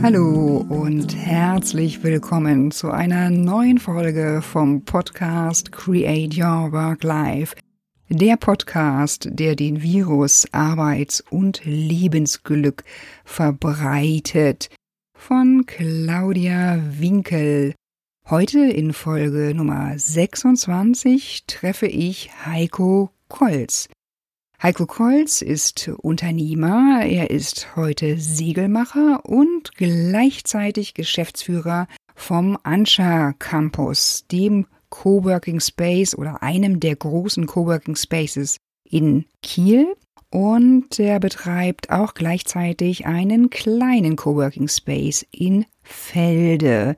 Hallo und herzlich willkommen zu einer neuen Folge vom Podcast Create Your Work Life. Der Podcast, der den Virus Arbeits- und Lebensglück verbreitet. Von Claudia Winkel. Heute in Folge Nummer 26 treffe ich Heiko Kolz. Heiko Kolz ist Unternehmer, er ist heute Segelmacher und gleichzeitig Geschäftsführer vom Anscha Campus, dem Coworking Space oder einem der großen Coworking Spaces in Kiel. Und er betreibt auch gleichzeitig einen kleinen Coworking Space in Felde.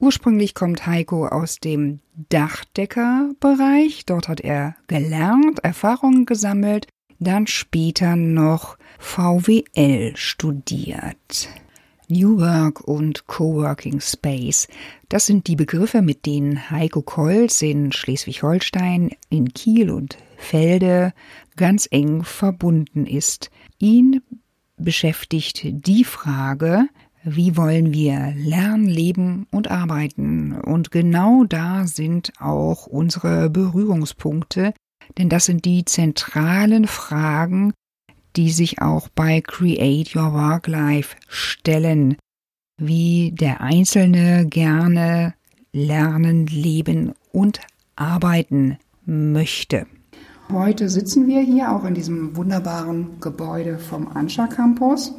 Ursprünglich kommt Heiko aus dem Dachdeckerbereich. Dort hat er gelernt, Erfahrungen gesammelt, dann später noch VWL studiert. New Work und Coworking Space. Das sind die Begriffe, mit denen Heiko Kolz in Schleswig-Holstein, in Kiel und Felde ganz eng verbunden ist. Ihn beschäftigt die Frage, wie wollen wir lernen, leben und arbeiten? Und genau da sind auch unsere Berührungspunkte, denn das sind die zentralen Fragen, die sich auch bei Create Your Work Life stellen, wie der Einzelne gerne lernen, leben und arbeiten möchte. Heute sitzen wir hier auch in diesem wunderbaren Gebäude vom Anscha Campus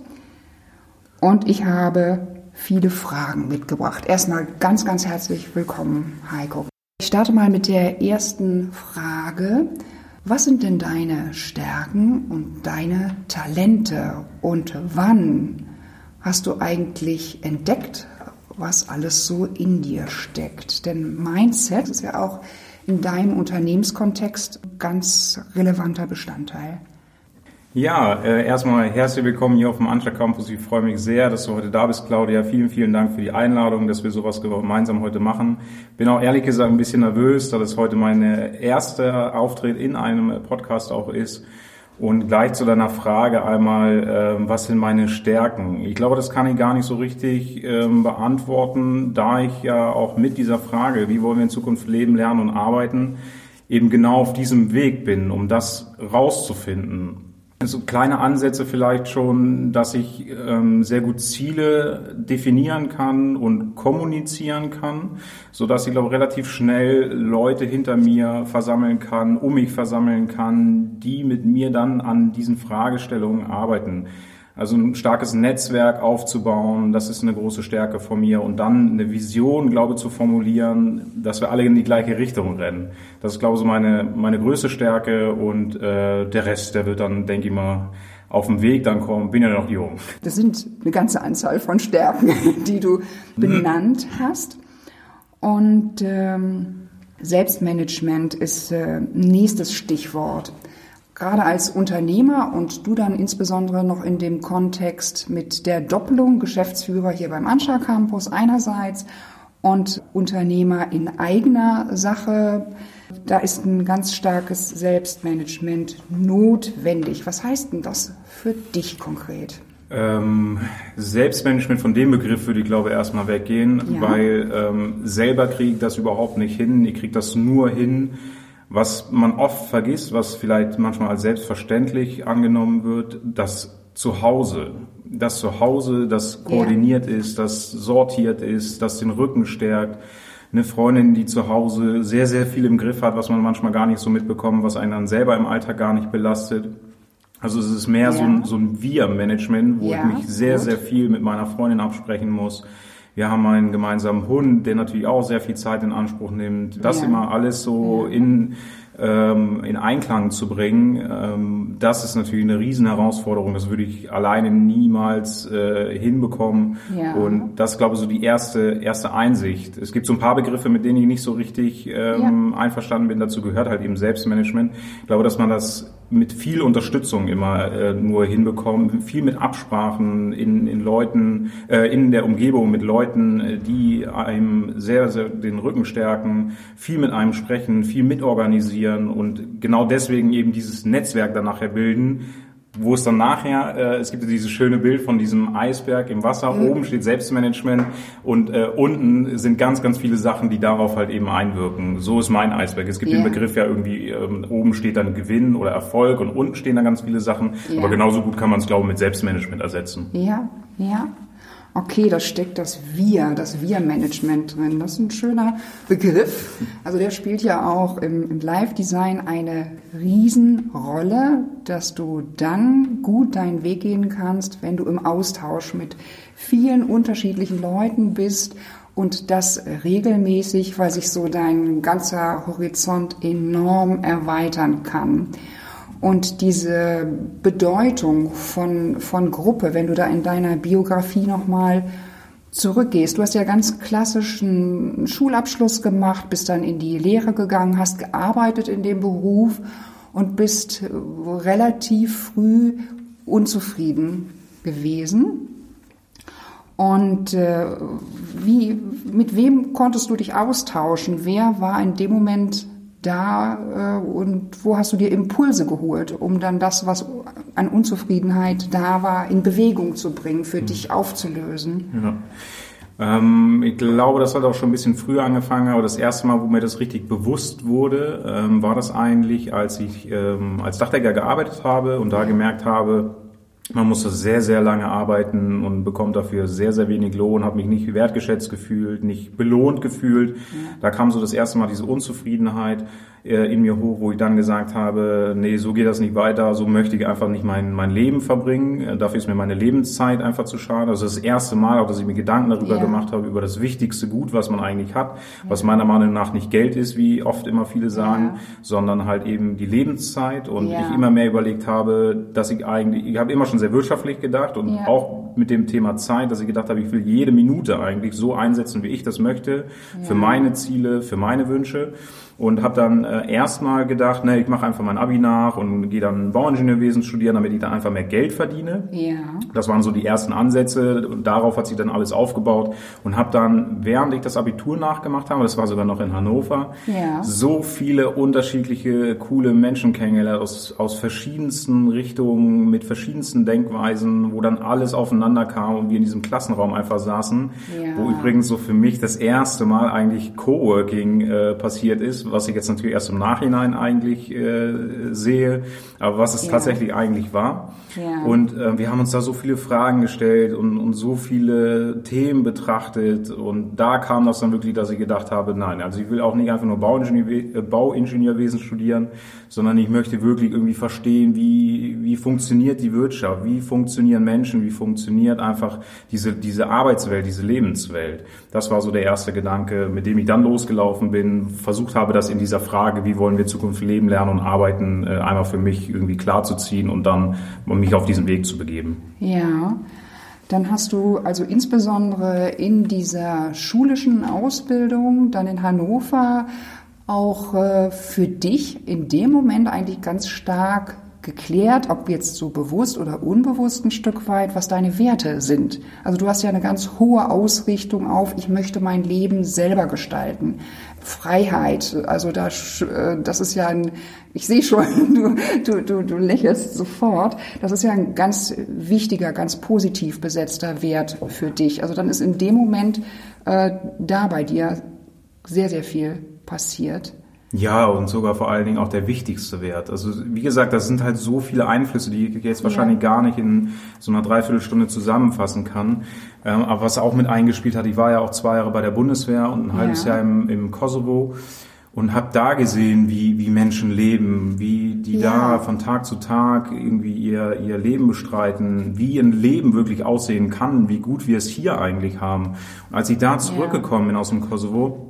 und ich habe viele Fragen mitgebracht. Erstmal ganz, ganz herzlich willkommen, Heiko. Ich starte mal mit der ersten Frage. Was sind denn deine Stärken und deine Talente und wann hast du eigentlich entdeckt, was alles so in dir steckt? Denn Mindset ist ja auch in deinem Unternehmenskontext ganz relevanter Bestandteil. Ja, äh, erstmal herzlich willkommen hier auf dem Anscha Campus. Ich freue mich sehr, dass du heute da bist, Claudia. Vielen, vielen Dank für die Einladung, dass wir sowas gemeinsam heute machen. Bin auch ehrlich gesagt ein bisschen nervös, da das heute meine erste Auftritt in einem Podcast auch ist. Und gleich zu deiner Frage einmal, äh, was sind meine Stärken? Ich glaube, das kann ich gar nicht so richtig ähm, beantworten, da ich ja auch mit dieser Frage, wie wollen wir in Zukunft leben, lernen und arbeiten, eben genau auf diesem Weg bin, um das rauszufinden so kleine Ansätze vielleicht schon, dass ich ähm, sehr gut Ziele definieren kann und kommunizieren kann, so dass ich glaube relativ schnell Leute hinter mir versammeln kann, um mich versammeln kann, die mit mir dann an diesen Fragestellungen arbeiten. Also ein starkes Netzwerk aufzubauen, das ist eine große Stärke von mir. Und dann eine Vision, glaube ich, zu formulieren, dass wir alle in die gleiche Richtung rennen. Das ist, glaube ich, meine, meine größte Stärke. Und äh, der Rest, der wird dann, denke ich mal, auf dem Weg dann kommen. Bin ja noch jung. Das sind eine ganze Anzahl von Stärken, die du benannt hast. Und ähm, Selbstmanagement ist äh, nächstes Stichwort gerade als Unternehmer und du dann insbesondere noch in dem Kontext mit der Doppelung Geschäftsführer hier beim Anscha Campus einerseits und Unternehmer in eigener Sache. Da ist ein ganz starkes Selbstmanagement notwendig. Was heißt denn das für dich konkret? Ähm, Selbstmanagement von dem Begriff würde ich glaube erstmal weggehen, ja. weil ähm, selber kriege ich das überhaupt nicht hin. Ich kriege das nur hin, was man oft vergisst, was vielleicht manchmal als selbstverständlich angenommen wird, das Zuhause, das Zuhause, das koordiniert ja. ist, das sortiert ist, das den Rücken stärkt. Eine Freundin, die zu Hause sehr, sehr viel im Griff hat, was man manchmal gar nicht so mitbekommt, was einen dann selber im Alltag gar nicht belastet. Also es ist mehr ja. so ein, so ein Wir-Management, wo ja, ich mich sehr, gut. sehr viel mit meiner Freundin absprechen muss wir haben einen gemeinsamen Hund, der natürlich auch sehr viel Zeit in Anspruch nimmt. Das ja. immer alles so ja. in, ähm, in Einklang zu bringen, ähm, das ist natürlich eine riesen Herausforderung. Das würde ich alleine niemals äh, hinbekommen. Ja. Und das ist, glaube ich, so die erste, erste Einsicht. Es gibt so ein paar Begriffe, mit denen ich nicht so richtig ähm, einverstanden bin. Dazu gehört halt eben Selbstmanagement. Ich glaube, dass man das mit viel Unterstützung immer äh, nur hinbekommen, viel mit Absprachen in, in Leuten, äh, in der Umgebung mit Leuten, äh, die einem sehr, sehr den Rücken stärken, viel mit einem sprechen, viel mitorganisieren und genau deswegen eben dieses Netzwerk dann nachher bilden, wo es dann nachher, äh, es gibt ja dieses schöne Bild von diesem Eisberg im Wasser, mhm. oben steht Selbstmanagement und äh, unten sind ganz, ganz viele Sachen, die darauf halt eben einwirken. So ist mein Eisberg. Es gibt yeah. den Begriff ja irgendwie, ähm, oben steht dann Gewinn oder Erfolg und unten stehen dann ganz viele Sachen, yeah. aber genauso gut kann man es, glaube ich, mit Selbstmanagement ersetzen. Ja, ja okay, da steckt das Wir, das Wir-Management drin. Das ist ein schöner Begriff. Also der spielt ja auch im, im Live-Design eine Riesenrolle, dass du dann gut deinen Weg gehen kannst, wenn du im Austausch mit vielen unterschiedlichen Leuten bist und das regelmäßig, weil sich so dein ganzer Horizont enorm erweitern kann. Und diese Bedeutung von, von Gruppe, wenn du da in deiner Biografie nochmal zurückgehst. Du hast ja ganz klassischen Schulabschluss gemacht, bist dann in die Lehre gegangen, hast gearbeitet in dem Beruf und bist relativ früh unzufrieden gewesen. Und äh, wie, mit wem konntest du dich austauschen? Wer war in dem Moment da äh, und wo hast du dir Impulse geholt, um dann das, was an Unzufriedenheit da war, in Bewegung zu bringen, für mhm. dich aufzulösen? Ja. Ähm, ich glaube, das hat auch schon ein bisschen früher angefangen, aber das erste Mal, wo mir das richtig bewusst wurde, ähm, war das eigentlich, als ich ähm, als Dachdecker gearbeitet habe und da gemerkt habe, man musste sehr, sehr lange arbeiten und bekommt dafür sehr, sehr wenig Lohn, habe mich nicht wertgeschätzt gefühlt, nicht belohnt gefühlt. Ja. Da kam so das erste Mal diese Unzufriedenheit in mir hoch, wo ich dann gesagt habe, nee, so geht das nicht weiter, so möchte ich einfach nicht mein, mein Leben verbringen. Äh, dafür ist mir meine Lebenszeit einfach zu schade. Also das erste Mal auch, dass ich mir Gedanken darüber ja. gemacht habe, über das wichtigste Gut, was man eigentlich hat, ja. was meiner Meinung nach nicht Geld ist, wie oft immer viele sagen, ja. sondern halt eben die Lebenszeit und ich immer mehr überlegt habe, dass ich eigentlich, ich habe immer schon sehr wirtschaftlich gedacht und auch mit dem Thema Zeit, dass ich gedacht habe, ich will jede Minute eigentlich so einsetzen, wie ich das möchte, für meine Ziele, für meine Wünsche und habe dann äh, erstmal gedacht, ne, ich mache einfach mein Abi nach und gehe dann Bauingenieurwesen studieren, damit ich da einfach mehr Geld verdiene. Ja. Das waren so die ersten Ansätze und darauf hat sich dann alles aufgebaut und habe dann, während ich das Abitur nachgemacht habe, das war sogar noch in Hannover, ja. so viele unterschiedliche coole Menschen kennengelernt aus, aus verschiedensten Richtungen, mit verschiedensten Denkweisen, wo dann alles aufeinander kam und wir in diesem Klassenraum einfach saßen, ja. wo übrigens so für mich das erste Mal eigentlich Coworking äh, passiert ist, was ich jetzt natürlich erst im Nachhinein eigentlich äh, sehe, aber was es ja. tatsächlich eigentlich war. Ja. Und äh, wir haben uns da so viele Fragen gestellt und, und so viele Themen betrachtet und da kam das dann wirklich, dass ich gedacht habe, nein, also ich will auch nicht einfach nur Bauingenieur, äh, Bauingenieurwesen studieren, sondern ich möchte wirklich irgendwie verstehen, wie, wie funktioniert die Wirtschaft, wie funktionieren Menschen, wie funktioniert einfach diese, diese Arbeitswelt, diese Lebenswelt. Das war so der erste Gedanke, mit dem ich dann losgelaufen bin, versucht habe, das in dieser Frage, wie wollen wir Zukunft leben, lernen und arbeiten, äh, einmal für mich irgendwie klarzuziehen und dann mich auf diesen Weg zu begeben. Ja. Dann hast du also insbesondere in dieser schulischen Ausbildung, dann in Hannover, auch äh, für dich in dem Moment eigentlich ganz stark geklärt, ob jetzt so bewusst oder unbewusst ein Stück weit, was deine Werte sind. Also du hast ja eine ganz hohe Ausrichtung auf, ich möchte mein Leben selber gestalten. Freiheit, also da, äh, das ist ja ein, ich sehe schon, du, du, du, du lächelst sofort, das ist ja ein ganz wichtiger, ganz positiv besetzter Wert für dich. Also dann ist in dem Moment äh, da bei dir sehr, sehr viel passiert. Ja, und sogar vor allen Dingen auch der wichtigste Wert. Also wie gesagt, das sind halt so viele Einflüsse, die ich jetzt wahrscheinlich ja. gar nicht in so einer Dreiviertelstunde zusammenfassen kann. Ähm, aber was auch mit eingespielt hat, ich war ja auch zwei Jahre bei der Bundeswehr und ein halbes ja. Jahr im, im Kosovo und habe da gesehen, wie, wie Menschen leben, wie die ja. da von Tag zu Tag irgendwie ihr, ihr Leben bestreiten, wie ein Leben wirklich aussehen kann, wie gut wir es hier eigentlich haben. Und als ich da zurückgekommen bin aus dem Kosovo,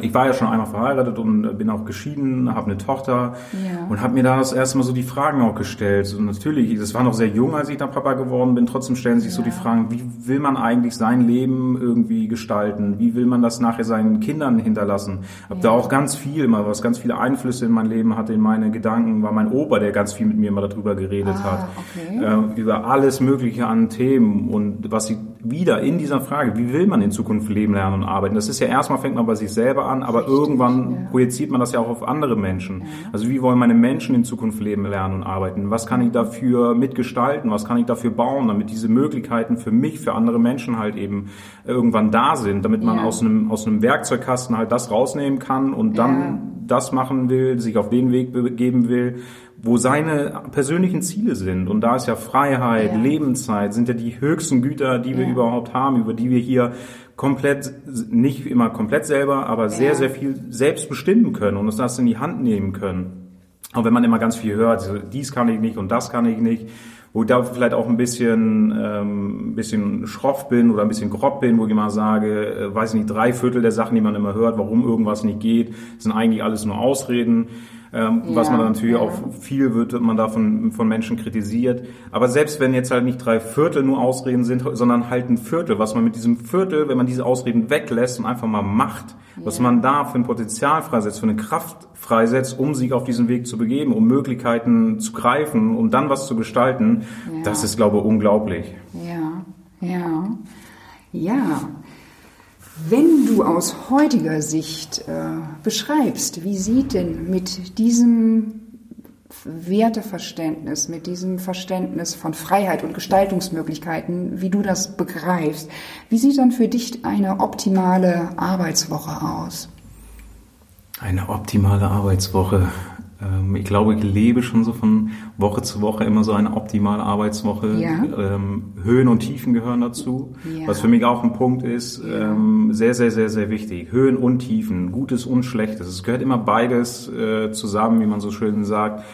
ich war ja schon einmal verheiratet und bin auch geschieden, habe eine Tochter ja. und habe mir da das erste Mal so die Fragen auch gestellt. Und natürlich, das war noch sehr jung, als ich da Papa geworden bin. Trotzdem stellen sich ja. so die Fragen: Wie will man eigentlich sein Leben irgendwie gestalten? Wie will man das nachher seinen Kindern hinterlassen? Hab ja. da auch ganz viel immer, was ganz viele Einflüsse in mein Leben hatte, in meine Gedanken, war mein Opa, der ganz viel mit mir immer darüber geredet ah, hat, okay. äh, über alles Mögliche an Themen und was ich wieder in dieser Frage, wie will man in Zukunft leben, lernen und arbeiten? Das ist ja erstmal fängt man bei sich selber an, aber Richtig, irgendwann ja. projiziert man das ja auch auf andere Menschen. Ja. Also wie wollen meine Menschen in Zukunft leben, lernen und arbeiten? Was kann ich dafür mitgestalten? Was kann ich dafür bauen, damit diese Möglichkeiten für mich, für andere Menschen halt eben irgendwann da sind, damit man ja. aus einem aus einem Werkzeugkasten halt das rausnehmen kann und dann das machen will, sich auf den Weg begeben will, wo seine persönlichen Ziele sind. Und da ist ja Freiheit, ja. Lebenszeit, sind ja die höchsten Güter, die wir ja. überhaupt haben, über die wir hier komplett, nicht immer komplett selber, aber ja. sehr, sehr viel selbst bestimmen können und uns das in die Hand nehmen können. Auch wenn man immer ganz viel hört, dies kann ich nicht und das kann ich nicht, wo ich da vielleicht auch ein bisschen, ähm, ein bisschen schroff bin oder ein bisschen grob bin, wo ich immer sage, äh, weiß nicht, drei Viertel der Sachen, die man immer hört, warum irgendwas nicht geht, sind eigentlich alles nur Ausreden ähm, ja, was man natürlich ja. auch viel wird man davon von Menschen kritisiert. Aber selbst wenn jetzt halt nicht drei Viertel nur Ausreden sind, sondern halt ein Viertel, was man mit diesem Viertel, wenn man diese Ausreden weglässt und einfach mal macht, ja. was man da für ein Potenzial freisetzt, für eine Kraft freisetzt, um sich auf diesen Weg zu begeben, um Möglichkeiten zu greifen, um dann was zu gestalten, das ist, glaube ich, unglaublich. Ja, ja, ja. Wenn du aus heutiger Sicht äh, beschreibst, wie sieht denn mit diesem Werteverständnis, mit diesem Verständnis von Freiheit und Gestaltungsmöglichkeiten, wie du das begreifst, wie sieht dann für dich eine optimale Arbeitswoche aus? Eine optimale Arbeitswoche. Ähm, ich glaube, ich lebe schon so von Woche zu Woche immer so eine optimale Arbeitswoche. Ja. Ähm, Höhen und Tiefen gehören dazu. Ja. Was für mich auch ein Punkt ist, ja. Ähm, sehr, sehr, sehr, sehr wichtig. Höhen und Tiefen, Gutes und Schlechtes. Es gehört immer beides äh, zusammen, wie man so schön sagt.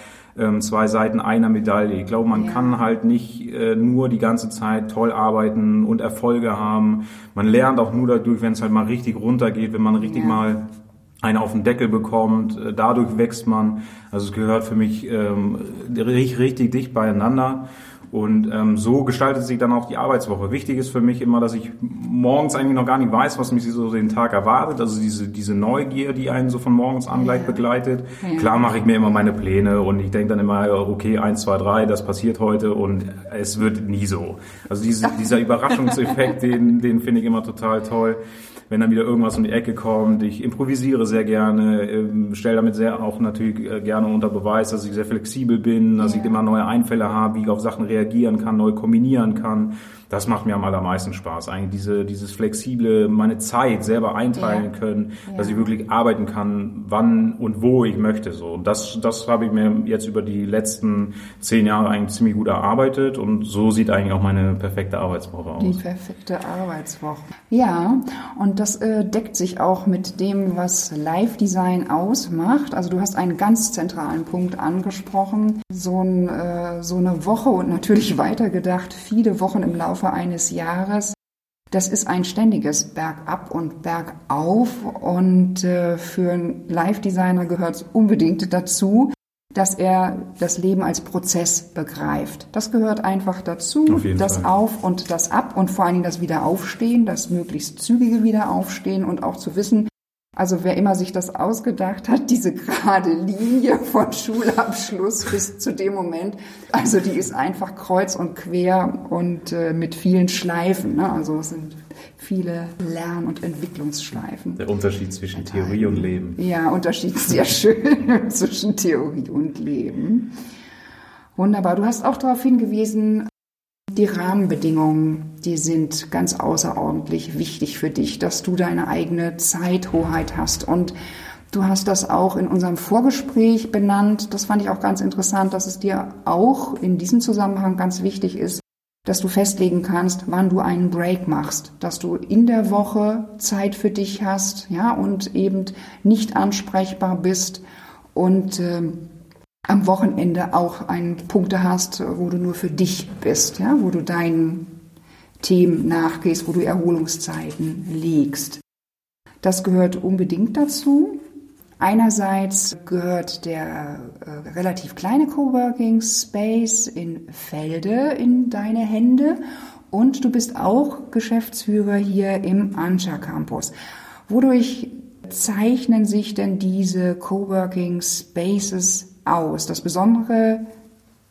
zwei Seiten einer Medaille. Ich glaube, man kann halt nicht äh, nur die ganze Zeit toll arbeiten und Erfolge haben. Man lernt auch nur dadurch, wenn es halt mal richtig runtergeht, wenn man richtig mal einen auf den Deckel bekommt. Äh, dadurch wächst man. Also es gehört für mich ähm, richtig, richtig dicht beieinander. Und ähm, so gestaltet sich dann auch die Arbeitswoche. Wichtig ist für mich immer, dass ich morgens eigentlich noch gar nicht weiß, was mich so den Tag erwartet. Also diese, diese Neugier, die einen so von morgens an gleich begleitet. Ja. Klar mache ich mir immer meine Pläne und ich denke dann immer, okay, eins, zwei, drei, das passiert heute und es wird nie so. Also diese, dieser Überraschungseffekt, den, den finde ich immer total toll wenn dann wieder irgendwas um die Ecke kommt. Ich improvisiere sehr gerne, ähm, stelle damit sehr auch natürlich äh, gerne unter Beweis, dass ich sehr flexibel bin, dass ich immer neue Einfälle habe, wie ich auf Sachen reagieren kann, neu kombinieren kann. Das macht mir am allermeisten Spaß. Eigentlich diese, dieses flexible, meine Zeit selber einteilen ja. können, ja. dass ich wirklich arbeiten kann, wann und wo ich möchte. So. Und das, das habe ich mir jetzt über die letzten zehn Jahre eigentlich ziemlich gut erarbeitet. Und so sieht eigentlich auch meine perfekte Arbeitswoche aus. Die perfekte Arbeitswoche. Ja, und das äh, deckt sich auch mit dem, was Live-Design ausmacht. Also du hast einen ganz zentralen Punkt angesprochen. So, ein, äh, so eine Woche und natürlich weitergedacht, viele Wochen im Laufe Laufe eines Jahres. Das ist ein ständiges Bergab und Bergauf und äh, für einen Live-Designer gehört es unbedingt dazu, dass er das Leben als Prozess begreift. Das gehört einfach dazu, das Fall. Auf und das Ab und vor allen Dingen das Wiederaufstehen, das möglichst zügige Wiederaufstehen und auch zu wissen, also wer immer sich das ausgedacht hat, diese gerade Linie von Schulabschluss bis zu dem Moment, also die ist einfach kreuz und quer und äh, mit vielen Schleifen. Ne? Also es sind viele Lern- und Entwicklungsschleifen. Der Unterschied zwischen Theorie und Leben. Ja, Unterschied sehr schön zwischen Theorie und Leben. Wunderbar. Du hast auch darauf hingewiesen, die Rahmenbedingungen, die sind ganz außerordentlich wichtig für dich, dass du deine eigene Zeithoheit hast. Und du hast das auch in unserem Vorgespräch benannt. Das fand ich auch ganz interessant, dass es dir auch in diesem Zusammenhang ganz wichtig ist, dass du festlegen kannst, wann du einen Break machst, dass du in der Woche Zeit für dich hast, ja, und eben nicht ansprechbar bist und äh, am Wochenende auch einen Punkte hast, wo du nur für dich bist, ja, wo du deinen Themen nachgehst, wo du Erholungszeiten legst. Das gehört unbedingt dazu. Einerseits gehört der äh, relativ kleine Coworking Space in Felde in deine Hände und du bist auch Geschäftsführer hier im Anscha Campus. Wodurch zeichnen sich denn diese Coworking Spaces aus. Das Besondere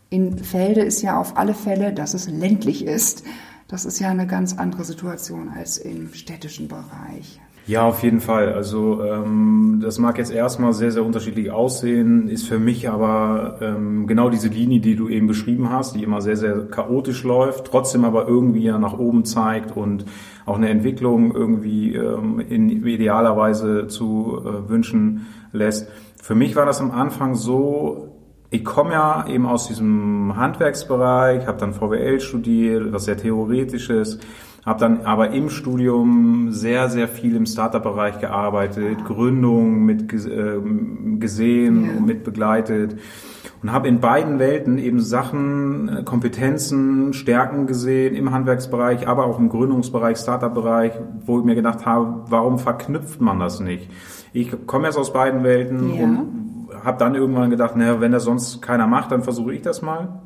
in Felde ist ja auf alle Fälle, dass es ländlich ist. Das ist ja eine ganz andere Situation als im städtischen Bereich. Ja, auf jeden Fall. Also ähm, das mag jetzt erstmal sehr, sehr unterschiedlich aussehen, ist für mich aber ähm, genau diese Linie, die du eben beschrieben hast, die immer sehr, sehr chaotisch läuft, trotzdem aber irgendwie ja nach oben zeigt und auch eine Entwicklung irgendwie ähm, in idealer Weise zu äh, wünschen lässt. Für mich war das am Anfang so, ich komme ja eben aus diesem Handwerksbereich, habe dann VWL studiert, was sehr theoretisches habe dann aber im Studium sehr, sehr viel im Startup-Bereich gearbeitet, ja. Gründung mit äh, gesehen ja. und mit begleitet und habe in beiden Welten eben Sachen, äh, Kompetenzen, Stärken gesehen im Handwerksbereich, aber auch im Gründungsbereich, Startup-Bereich, wo ich mir gedacht habe, warum verknüpft man das nicht? Ich komme jetzt aus beiden Welten ja. und habe dann irgendwann gedacht, naja, wenn das sonst keiner macht, dann versuche ich das mal.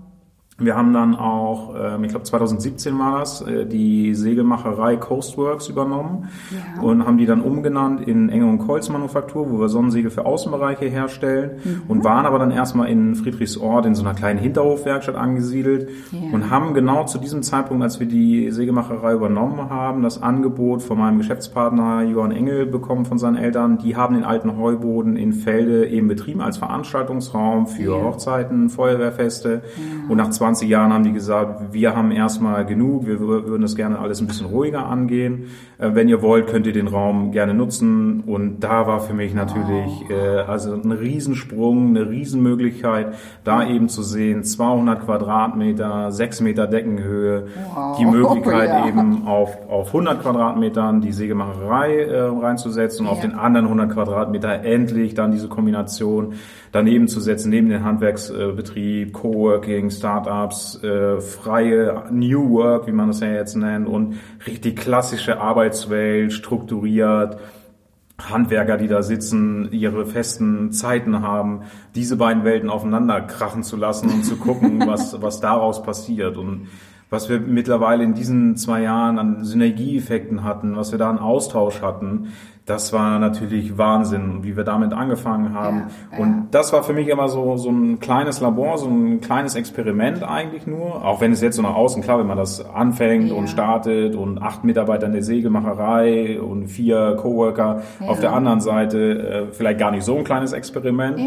Wir haben dann auch, ähm, ich glaube 2017 war das, äh, die Segelmacherei Coastworks übernommen ja. und haben die dann umgenannt in Enge und Kolz Manufaktur, wo wir Sonnensegel für Außenbereiche herstellen mhm. und waren aber dann erstmal in Friedrichsort in so einer kleinen Hinterhofwerkstatt angesiedelt ja. und haben genau zu diesem Zeitpunkt, als wir die Segelmacherei übernommen haben, das Angebot von meinem Geschäftspartner Johann Engel bekommen von seinen Eltern. Die haben den alten Heuboden in Felde eben betrieben als Veranstaltungsraum für ja. Hochzeiten, Feuerwehrfeste und nach zwei 20 Jahren haben die gesagt, wir haben erstmal genug, wir würden das gerne alles ein bisschen ruhiger angehen. Äh, wenn ihr wollt, könnt ihr den Raum gerne nutzen. Und da war für mich natürlich äh, also ein Riesensprung, eine Riesenmöglichkeit, da eben zu sehen, 200 Quadratmeter, 6 Meter Deckenhöhe, wow. die Möglichkeit oh, ja. eben auf, auf 100 Quadratmetern die Sägemacherei äh, reinzusetzen und ja. auf den anderen 100 Quadratmeter endlich dann diese Kombination daneben zu setzen, neben den Handwerksbetrieb, Coworking, Startups, äh, freie New Work, wie man das ja jetzt nennt, und richtig klassische Arbeitswelt, strukturiert, Handwerker, die da sitzen, ihre festen Zeiten haben, diese beiden Welten aufeinander krachen zu lassen und zu gucken, was, was daraus passiert. Und was wir mittlerweile in diesen zwei Jahren an Synergieeffekten hatten, was wir da an Austausch hatten, das war natürlich Wahnsinn, wie wir damit angefangen haben. Ja, und ja. das war für mich immer so, so ein kleines Labor, so ein kleines Experiment eigentlich nur. Auch wenn es jetzt so nach außen, klar, wenn man das anfängt ja. und startet und acht Mitarbeiter in der Segelmacherei und vier Coworker auf der anderen Seite, äh, vielleicht gar nicht so ein kleines Experiment.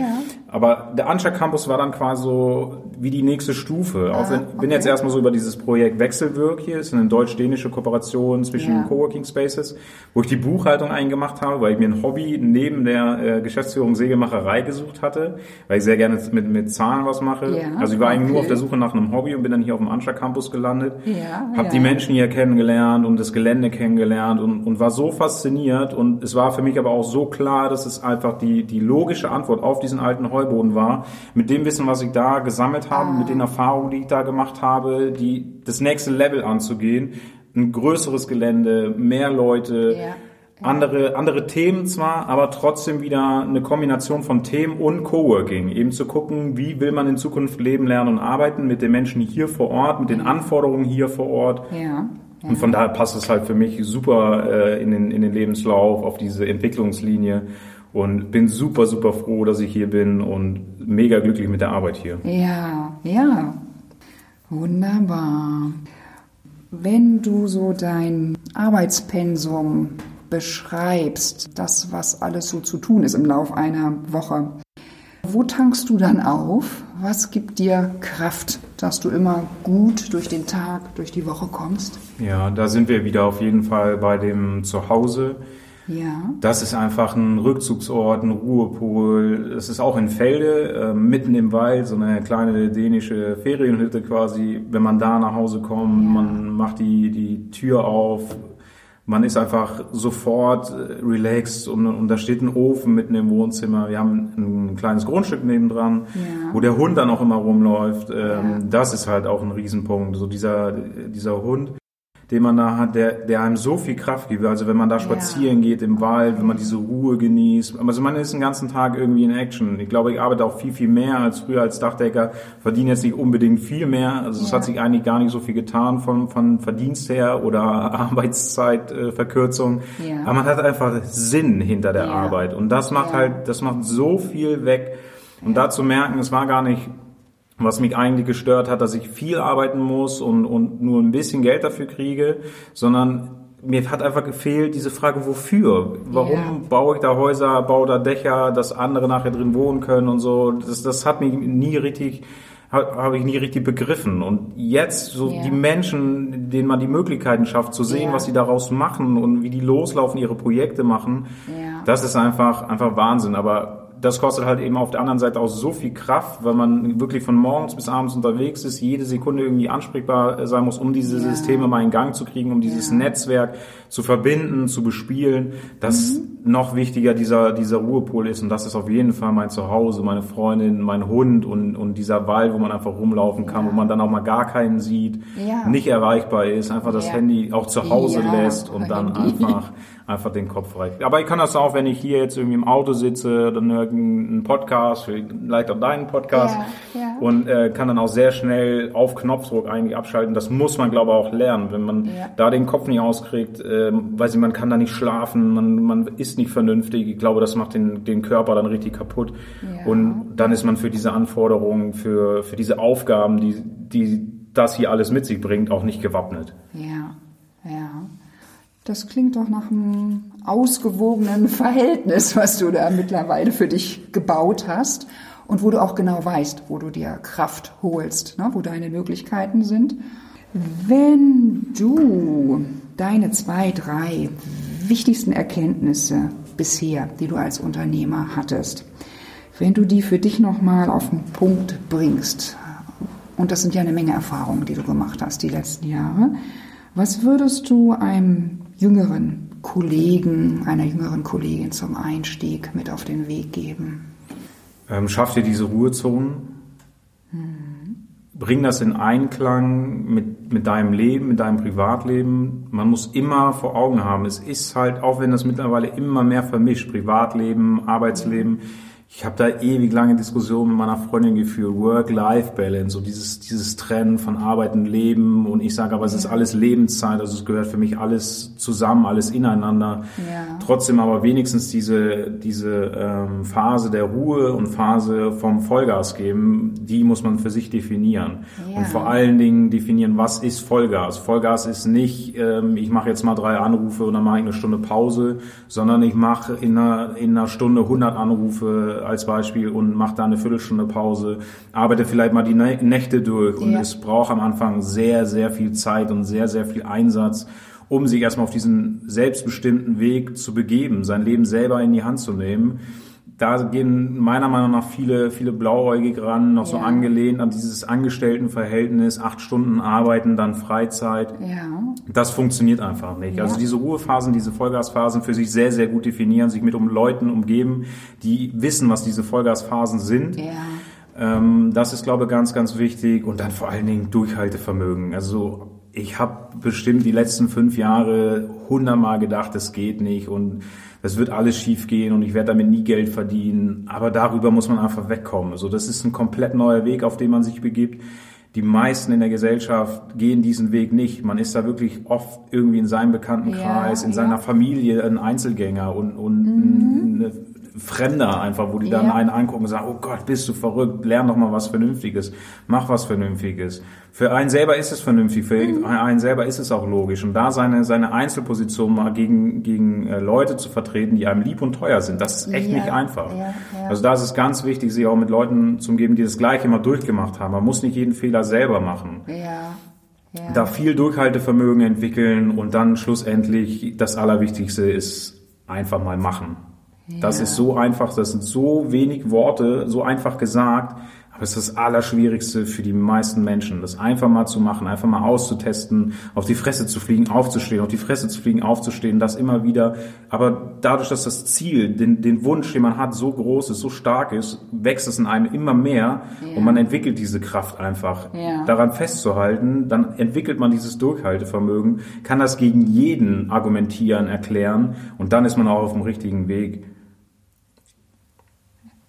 Aber der Anscha Campus war dann quasi so wie die nächste Stufe. Auch wenn, okay. bin jetzt erstmal so über dieses Projekt Wechselwirk hier, ist eine deutsch-dänische Kooperation zwischen Coworking Spaces, wo ich die Buchhaltung eingemacht gemacht habe, weil ich mir ein Hobby neben der äh, Geschäftsführung Sägemacherei gesucht hatte, weil ich sehr gerne mit, mit Zahlen was mache. Ja, also ich war okay. eigentlich nur auf der Suche nach einem Hobby und bin dann hier auf dem Anscha Campus gelandet. Ja, habe ja. die Menschen hier kennengelernt und das Gelände kennengelernt und, und war so fasziniert und es war für mich aber auch so klar, dass es einfach die, die logische Antwort auf diesen alten Heuboden war, mit dem Wissen, was ich da gesammelt habe, ah. mit den Erfahrungen, die ich da gemacht habe, die das nächste Level anzugehen, ein größeres Gelände, mehr Leute, ja andere, andere Themen zwar, aber trotzdem wieder eine Kombination von Themen und Coworking. Eben zu gucken, wie will man in Zukunft leben, lernen und arbeiten mit den Menschen hier vor Ort, mit den Anforderungen hier vor Ort. Ja. Ja. Und von daher passt es halt für mich super äh, in, den, in den Lebenslauf, auf diese Entwicklungslinie. Und bin super, super froh, dass ich hier bin und mega glücklich mit der Arbeit hier. Ja, ja. Wunderbar. Wenn du so dein Arbeitspensum beschreibst, das, was alles so zu tun ist im Lauf einer Woche. Wo tankst du dann auf? Was gibt dir Kraft, dass du immer gut durch den Tag, durch die Woche kommst? Ja, da sind wir wieder auf jeden Fall bei dem Zuhause. Ja. Das ist einfach ein Rückzugsort, ein Ruhepol. Es ist auch in Felde, äh, mitten im Wald, so eine kleine dänische Ferienhütte quasi. Wenn man da nach Hause kommt, ja. man macht die, die Tür auf, man ist einfach sofort äh, relaxed und, und da steht ein Ofen mitten im Wohnzimmer. Wir haben ein kleines Grundstück nebendran, ja. wo der Hund dann auch immer rumläuft. Ähm, ja. Das ist halt auch ein Riesenpunkt. So dieser, dieser Hund den man da hat, der, der einem so viel Kraft gibt. Also wenn man da spazieren ja. geht im Wald, wenn man diese Ruhe genießt. Also man ist den ganzen Tag irgendwie in Action. Ich glaube, ich arbeite auch viel, viel mehr als früher als Dachdecker, verdiene jetzt nicht unbedingt viel mehr. Also es ja. hat sich eigentlich gar nicht so viel getan von, von Verdienst her oder Arbeitszeitverkürzung. Äh, ja. Aber man hat einfach Sinn hinter der Arbeit. Und das macht halt, das macht so viel weg. Und da zu merken, es war gar nicht was mich eigentlich gestört hat, dass ich viel arbeiten muss und, und nur ein bisschen Geld dafür kriege, sondern mir hat einfach gefehlt diese Frage, wofür? Warum yeah. baue ich da Häuser, baue da Dächer, dass andere nachher drin wohnen können und so? Das, das hat mich nie richtig habe ich nie richtig begriffen. Und jetzt so yeah. die Menschen, denen man die Möglichkeiten schafft, zu sehen, yeah. was sie daraus machen und wie die loslaufen, ihre Projekte machen, das ist einfach, einfach Wahnsinn. Aber das kostet halt eben auf der anderen Seite auch so viel Kraft, weil man wirklich von morgens bis abends unterwegs ist, jede Sekunde irgendwie ansprechbar sein muss, um diese ja. Systeme mal in Gang zu kriegen, um dieses ja. Netzwerk zu verbinden, zu bespielen. Das mhm. noch wichtiger dieser, dieser Ruhepol ist und das ist auf jeden Fall mein Zuhause, meine Freundin, mein Hund und, und dieser Wald, wo man einfach rumlaufen kann, ja. wo man dann auch mal gar keinen sieht, nicht erreichbar ist, einfach das Handy auch zu Hause lässt und dann einfach einfach den Kopf frei. Aber ich kann das auch, wenn ich hier jetzt irgendwie im Auto sitze, dann irgendeinen Podcast, vielleicht auch deinen Podcast ja, ja. und äh, kann dann auch sehr schnell auf Knopfdruck eigentlich abschalten. Das muss man, glaube ich, auch lernen. Wenn man ja. da den Kopf nicht auskriegt, äh, weiß ich, man kann da nicht schlafen, man, man ist nicht vernünftig. Ich glaube, das macht den, den Körper dann richtig kaputt. Und dann ist man für diese Anforderungen, für, für diese Aufgaben, die, die das hier alles mit sich bringt, auch nicht gewappnet. Ja, ja. Das klingt doch nach einem ausgewogenen Verhältnis, was du da mittlerweile für dich gebaut hast und wo du auch genau weißt, wo du dir Kraft holst, ne, wo deine Möglichkeiten sind. Wenn du deine zwei, drei wichtigsten Erkenntnisse bisher, die du als Unternehmer hattest, wenn du die für dich nochmal auf den Punkt bringst, und das sind ja eine Menge Erfahrungen, die du gemacht hast die letzten Jahre, was würdest du einem jüngeren Kollegen, einer jüngeren Kollegin zum Einstieg mit auf den Weg geben? Ähm, schaff dir diese Ruhezonen. Mhm. Bring das in Einklang mit, mit deinem Leben, mit deinem Privatleben. Man muss immer vor Augen haben, es ist halt, auch wenn das mittlerweile immer mehr vermischt, Privatleben, Arbeitsleben, mhm ich habe da ewig lange Diskussionen mit meiner Freundin geführt, Work-Life-Balance, so dieses, dieses Trennen von Arbeit und Leben. Und ich sage aber, es ist alles Lebenszeit, also es gehört für mich alles zusammen, alles ineinander. Ja. Trotzdem aber wenigstens diese, diese ähm, Phase der Ruhe und Phase vom Vollgas geben, die muss man für sich definieren. Ja. Und vor allen Dingen definieren, was ist Vollgas. Vollgas ist nicht, ähm, ich mache jetzt mal drei Anrufe und dann mache ich eine Stunde Pause, sondern ich mache in einer, in einer Stunde 100 Anrufe als Beispiel und macht da eine Viertelstunde Pause, arbeite vielleicht mal die Nächte durch und ja. es braucht am Anfang sehr, sehr viel Zeit und sehr, sehr viel Einsatz, um sich erstmal auf diesen selbstbestimmten Weg zu begeben, sein Leben selber in die Hand zu nehmen da gehen meiner Meinung nach viele, viele blauäugig ran, noch ja. so angelehnt an dieses Angestelltenverhältnis, acht Stunden arbeiten, dann Freizeit. Ja. Das funktioniert einfach nicht. Ja. Also diese Ruhephasen, diese Vollgasphasen für sich sehr, sehr gut definieren, sich mit um Leuten umgeben, die wissen, was diese Vollgasphasen sind. Ja. Ähm, das ist, glaube ich, ganz, ganz wichtig. Und dann vor allen Dingen Durchhaltevermögen. Also ich habe bestimmt die letzten fünf Jahre hundertmal gedacht, es geht nicht und das wird alles schief gehen und ich werde damit nie Geld verdienen. Aber darüber muss man einfach wegkommen. So, das ist ein komplett neuer Weg, auf den man sich begibt. Die meisten in der Gesellschaft gehen diesen Weg nicht. Man ist da wirklich oft irgendwie in seinem Bekanntenkreis, ja, in seiner Familie ein Einzelgänger und, und mhm. eine Fremder einfach, wo die dann ja. einen angucken und sagen, oh Gott, bist du verrückt, lern doch mal was Vernünftiges, mach was Vernünftiges. Für einen selber ist es vernünftig, für mhm. einen selber ist es auch logisch. Und da seine, seine Einzelposition mal gegen, gegen äh, Leute zu vertreten, die einem lieb und teuer sind, das ist echt ja. nicht einfach. Ja, also da ist es ganz wichtig, sich auch mit Leuten zu umgeben, die das Gleiche mal durchgemacht haben. Man muss nicht jeden Fehler selber machen. Ja. Ja. Da viel Durchhaltevermögen entwickeln und dann schlussendlich das Allerwichtigste ist einfach mal machen. Das ist so einfach, das sind so wenig Worte, so einfach gesagt, aber es ist das Allerschwierigste für die meisten Menschen, das einfach mal zu machen, einfach mal auszutesten, auf die Fresse zu fliegen, aufzustehen, auf die Fresse zu fliegen, aufzustehen, das immer wieder. Aber dadurch, dass das Ziel, den, den Wunsch, den man hat, so groß ist, so stark ist, wächst es in einem immer mehr ja. und man entwickelt diese Kraft einfach. Ja. Daran festzuhalten, dann entwickelt man dieses Durchhaltevermögen, kann das gegen jeden argumentieren, erklären und dann ist man auch auf dem richtigen Weg.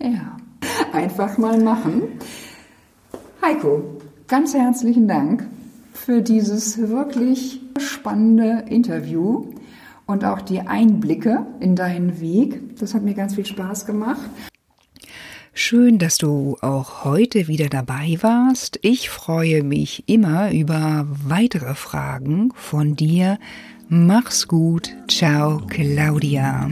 Ja, einfach mal machen. Heiko, ganz herzlichen Dank für dieses wirklich spannende Interview und auch die Einblicke in deinen Weg. Das hat mir ganz viel Spaß gemacht. Schön, dass du auch heute wieder dabei warst. Ich freue mich immer über weitere Fragen von dir. Mach's gut. Ciao, Claudia.